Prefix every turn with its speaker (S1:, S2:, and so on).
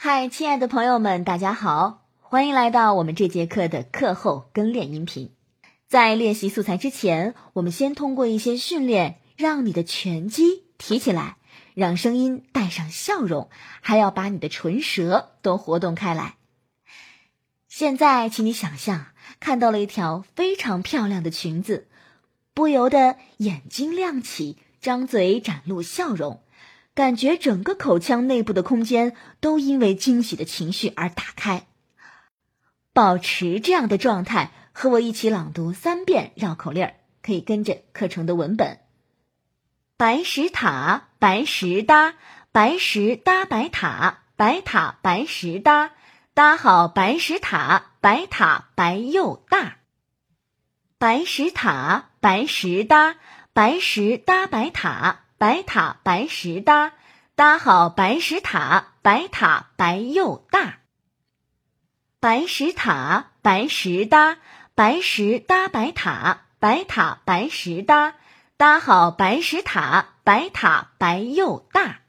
S1: 嗨，亲爱的朋友们，大家好，欢迎来到我们这节课的课后跟练音频。在练习素材之前，我们先通过一些训练，让你的拳击提起来，让声音带上笑容，还要把你的唇舌都活动开来。现在，请你想象看到了一条非常漂亮的裙子，不由得眼睛亮起，张嘴展露笑容。感觉整个口腔内部的空间都因为惊喜的情绪而打开。保持这样的状态，和我一起朗读三遍绕口令儿，可以跟着课程的文本。白石塔，白石搭，白石搭白塔，白塔白石搭，搭好白石塔，白塔白又大。白石塔，白石搭，白石搭白塔。白塔白石搭，搭好白石塔，白塔白又大。白石塔白石搭，白石搭白塔，白塔白石搭，搭好白石塔，白塔白又大。